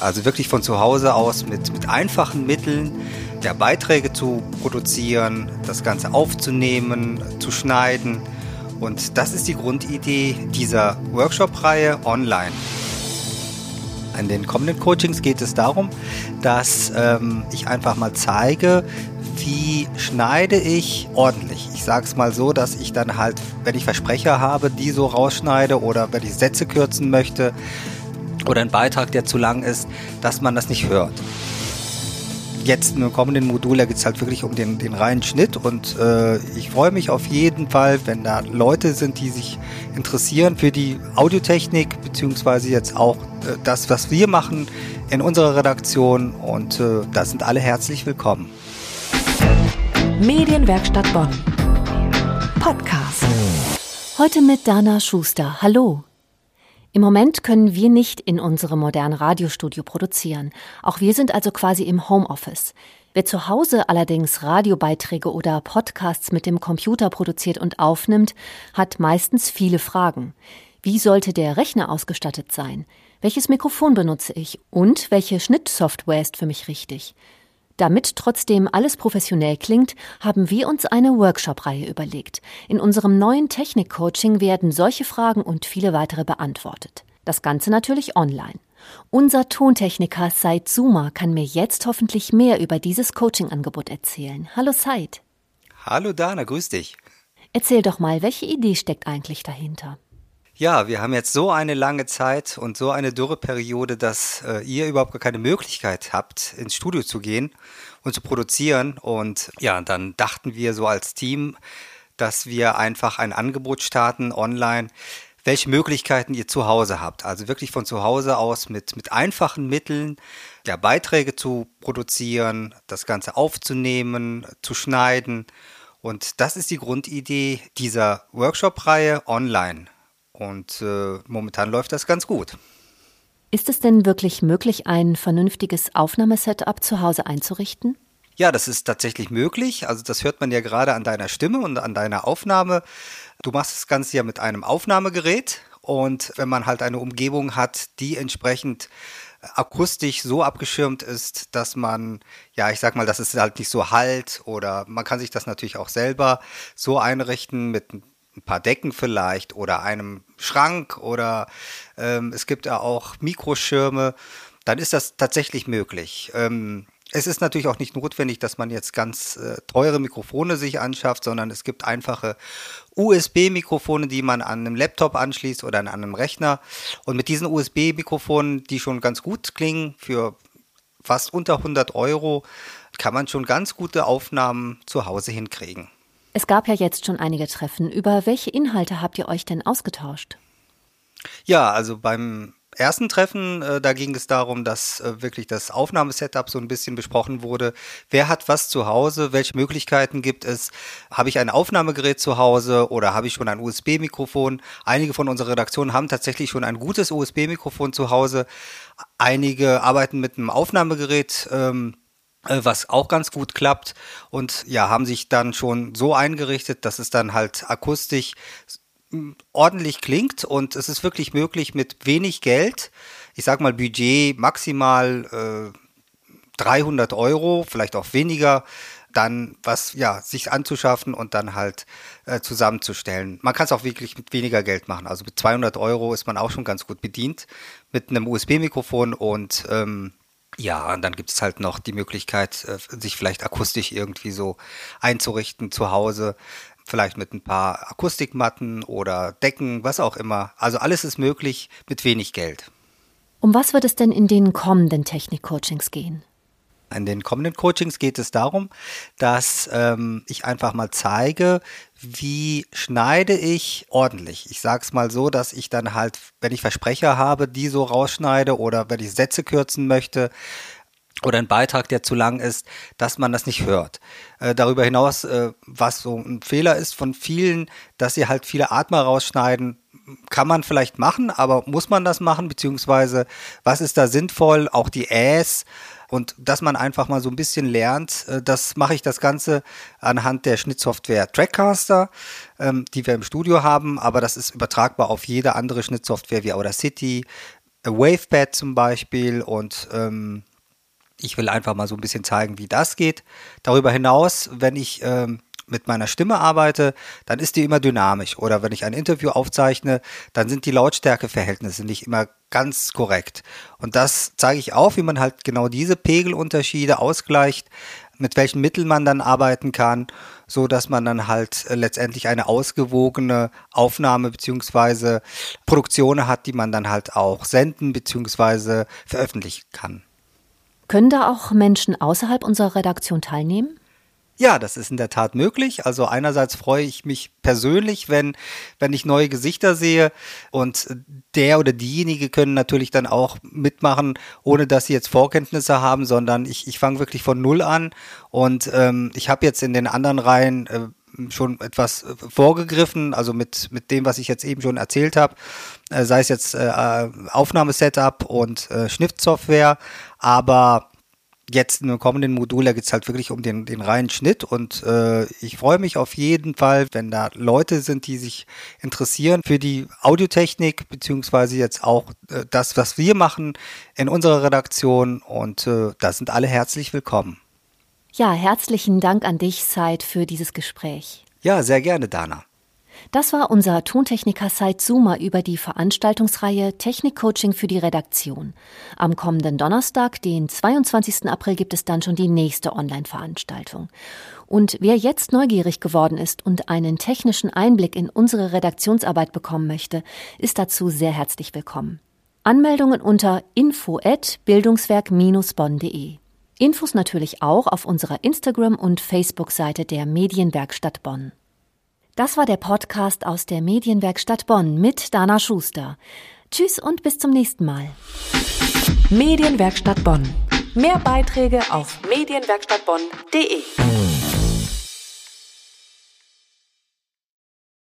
Also wirklich von zu Hause aus mit, mit einfachen Mitteln ja, Beiträge zu produzieren, das Ganze aufzunehmen, zu schneiden. Und das ist die Grundidee dieser Workshop-Reihe online. In den kommenden Coachings geht es darum, dass ähm, ich einfach mal zeige, wie schneide ich ordentlich. Ich sage es mal so, dass ich dann halt, wenn ich Versprecher habe, die so rausschneide oder wenn ich Sätze kürzen möchte oder einen Beitrag, der zu lang ist, dass man das nicht hört jetzt im kommenden Modul, da geht es halt wirklich um den, den reinen Schnitt und äh, ich freue mich auf jeden Fall, wenn da Leute sind, die sich interessieren für die Audiotechnik, beziehungsweise jetzt auch äh, das, was wir machen in unserer Redaktion und äh, da sind alle herzlich willkommen. Medienwerkstatt Bonn. Podcast. Heute mit Dana Schuster. Hallo. Im Moment können wir nicht in unserem modernen Radiostudio produzieren. Auch wir sind also quasi im Homeoffice. Wer zu Hause allerdings Radiobeiträge oder Podcasts mit dem Computer produziert und aufnimmt, hat meistens viele Fragen. Wie sollte der Rechner ausgestattet sein? Welches Mikrofon benutze ich? Und welche Schnittsoftware ist für mich richtig? Damit trotzdem alles professionell klingt, haben wir uns eine Workshop-Reihe überlegt. In unserem neuen Technik-Coaching werden solche Fragen und viele weitere beantwortet. Das Ganze natürlich online. Unser Tontechniker Said Zuma kann mir jetzt hoffentlich mehr über dieses Coaching-Angebot erzählen. Hallo Said. Hallo Dana, grüß dich. Erzähl doch mal, welche Idee steckt eigentlich dahinter? Ja, wir haben jetzt so eine lange Zeit und so eine Dürreperiode, dass äh, ihr überhaupt gar keine Möglichkeit habt, ins Studio zu gehen und zu produzieren. Und ja, dann dachten wir so als Team, dass wir einfach ein Angebot starten online, welche Möglichkeiten ihr zu Hause habt. Also wirklich von zu Hause aus mit, mit einfachen Mitteln ja, Beiträge zu produzieren, das Ganze aufzunehmen, zu schneiden. Und das ist die Grundidee dieser Workshop-Reihe online. Und äh, momentan läuft das ganz gut. Ist es denn wirklich möglich, ein vernünftiges Aufnahmesetup zu Hause einzurichten? Ja, das ist tatsächlich möglich. Also das hört man ja gerade an deiner Stimme und an deiner Aufnahme. Du machst das Ganze ja mit einem Aufnahmegerät und wenn man halt eine Umgebung hat, die entsprechend akustisch so abgeschirmt ist, dass man, ja, ich sag mal, dass es halt nicht so halt oder man kann sich das natürlich auch selber so einrichten mit ein paar Decken vielleicht oder einem Schrank oder ähm, es gibt ja auch Mikroschirme, dann ist das tatsächlich möglich. Ähm, es ist natürlich auch nicht notwendig, dass man jetzt ganz äh, teure Mikrofone sich anschafft, sondern es gibt einfache USB-Mikrofone, die man an einem Laptop anschließt oder an einem Rechner. Und mit diesen USB-Mikrofonen, die schon ganz gut klingen, für fast unter 100 Euro, kann man schon ganz gute Aufnahmen zu Hause hinkriegen. Es gab ja jetzt schon einige Treffen. Über welche Inhalte habt ihr euch denn ausgetauscht? Ja, also beim ersten Treffen, äh, da ging es darum, dass äh, wirklich das Aufnahmesetup so ein bisschen besprochen wurde. Wer hat was zu Hause? Welche Möglichkeiten gibt es? Habe ich ein Aufnahmegerät zu Hause oder habe ich schon ein USB-Mikrofon? Einige von unserer Redaktion haben tatsächlich schon ein gutes USB-Mikrofon zu Hause. Einige arbeiten mit einem Aufnahmegerät. Ähm, äh, was auch ganz gut klappt und ja, haben sich dann schon so eingerichtet, dass es dann halt akustisch ordentlich klingt und es ist wirklich möglich mit wenig Geld, ich sag mal Budget maximal äh, 300 Euro, vielleicht auch weniger, dann was ja sich anzuschaffen und dann halt äh, zusammenzustellen. Man kann es auch wirklich mit weniger Geld machen. Also mit 200 Euro ist man auch schon ganz gut bedient mit einem USB-Mikrofon und ähm, ja, und dann gibt es halt noch die Möglichkeit, äh, sich vielleicht akustisch irgendwie so einzurichten zu Hause. Vielleicht mit ein paar Akustikmatten oder Decken, was auch immer. Also alles ist möglich mit wenig Geld. Um was wird es denn in den kommenden Technik-Coachings gehen? In den kommenden Coachings geht es darum, dass ähm, ich einfach mal zeige, wie schneide ich ordentlich. Ich sage es mal so, dass ich dann halt, wenn ich Versprecher habe, die so rausschneide oder wenn ich Sätze kürzen möchte, oder ein Beitrag, der zu lang ist, dass man das nicht hört. Äh, darüber hinaus, äh, was so ein Fehler ist von vielen, dass sie halt viele Atmer rausschneiden, kann man vielleicht machen, aber muss man das machen, beziehungsweise was ist da sinnvoll, auch die Äs und dass man einfach mal so ein bisschen lernt, äh, das mache ich das Ganze anhand der Schnittsoftware Trackcaster, ähm, die wir im Studio haben, aber das ist übertragbar auf jede andere Schnittsoftware wie Audacity, Wavepad zum Beispiel und ähm, ich will einfach mal so ein bisschen zeigen, wie das geht. Darüber hinaus, wenn ich ähm, mit meiner Stimme arbeite, dann ist die immer dynamisch. Oder wenn ich ein Interview aufzeichne, dann sind die Lautstärkeverhältnisse nicht immer ganz korrekt. Und das zeige ich auf, wie man halt genau diese Pegelunterschiede ausgleicht, mit welchen Mitteln man dann arbeiten kann, so dass man dann halt äh, letztendlich eine ausgewogene Aufnahme beziehungsweise Produktion hat, die man dann halt auch senden beziehungsweise veröffentlichen kann. Können da auch Menschen außerhalb unserer Redaktion teilnehmen? Ja, das ist in der Tat möglich. Also einerseits freue ich mich persönlich, wenn, wenn ich neue Gesichter sehe. Und der oder diejenige können natürlich dann auch mitmachen, ohne dass sie jetzt Vorkenntnisse haben, sondern ich, ich fange wirklich von Null an. Und ähm, ich habe jetzt in den anderen Reihen äh, schon etwas vorgegriffen, also mit, mit dem, was ich jetzt eben schon erzählt habe, äh, sei es jetzt äh, Aufnahmesetup und äh, Schnittsoftware, aber jetzt in einem kommenden Modul, da geht es halt wirklich um den, den reinen Schnitt und äh, ich freue mich auf jeden Fall, wenn da Leute sind, die sich interessieren für die Audiotechnik, beziehungsweise jetzt auch äh, das, was wir machen in unserer Redaktion und äh, da sind alle herzlich willkommen. Ja, herzlichen Dank an dich, Said, für dieses Gespräch. Ja, sehr gerne, Dana. Das war unser Tontechniker Said Zuma über die Veranstaltungsreihe Technikcoaching für die Redaktion. Am kommenden Donnerstag, den 22. April, gibt es dann schon die nächste Online-Veranstaltung. Und wer jetzt neugierig geworden ist und einen technischen Einblick in unsere Redaktionsarbeit bekommen möchte, ist dazu sehr herzlich willkommen. Anmeldungen unter info@bildungswerk-bonn.de. Infos natürlich auch auf unserer Instagram- und Facebook-Seite der Medienwerkstatt Bonn. Das war der Podcast aus der Medienwerkstatt Bonn mit Dana Schuster. Tschüss und bis zum nächsten Mal. Medienwerkstatt Bonn. Mehr Beiträge auf medienwerkstattbonn.de.